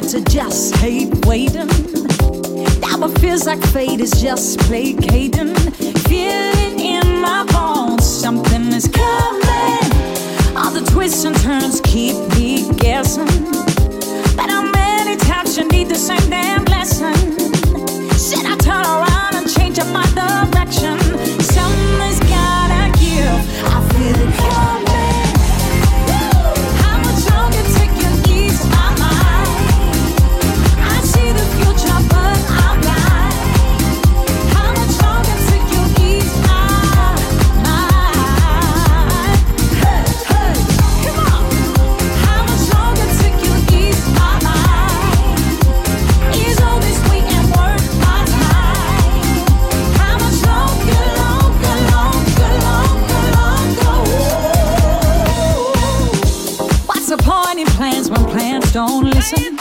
tried to just hate waiting. Now it feels like fate is just placating. Feeling in my bones, something is coming. All the twists and turns keep me guessing. But how many times you need the same damn lesson? Should I turn around and change up my direction? Something's gotta give. I feel it coming. don't listen.